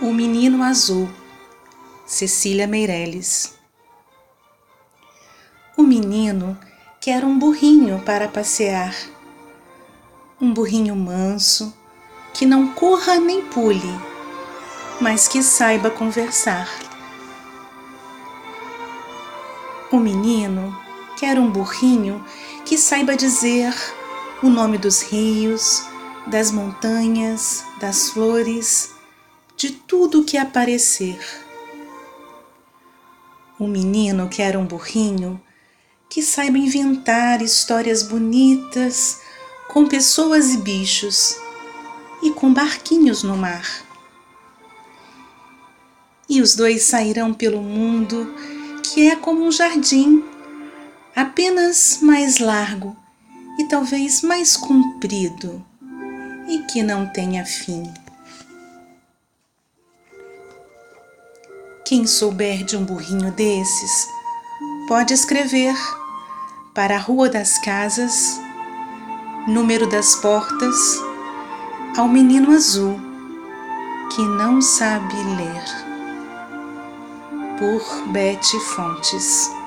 O Menino Azul, Cecília Meirelles. O menino quer um burrinho para passear. Um burrinho manso, que não corra nem pule, mas que saiba conversar. O menino quer um burrinho que saiba dizer o nome dos rios, das montanhas, das flores, de tudo que aparecer. O menino quer um burrinho que saiba inventar histórias bonitas com pessoas e bichos e com barquinhos no mar. E os dois sairão pelo mundo que é como um jardim, apenas mais largo e talvez mais comprido e que não tenha fim. Quem souber de um burrinho desses, pode escrever para a Rua das Casas, número das portas, ao menino azul que não sabe ler. Por Bete Fontes.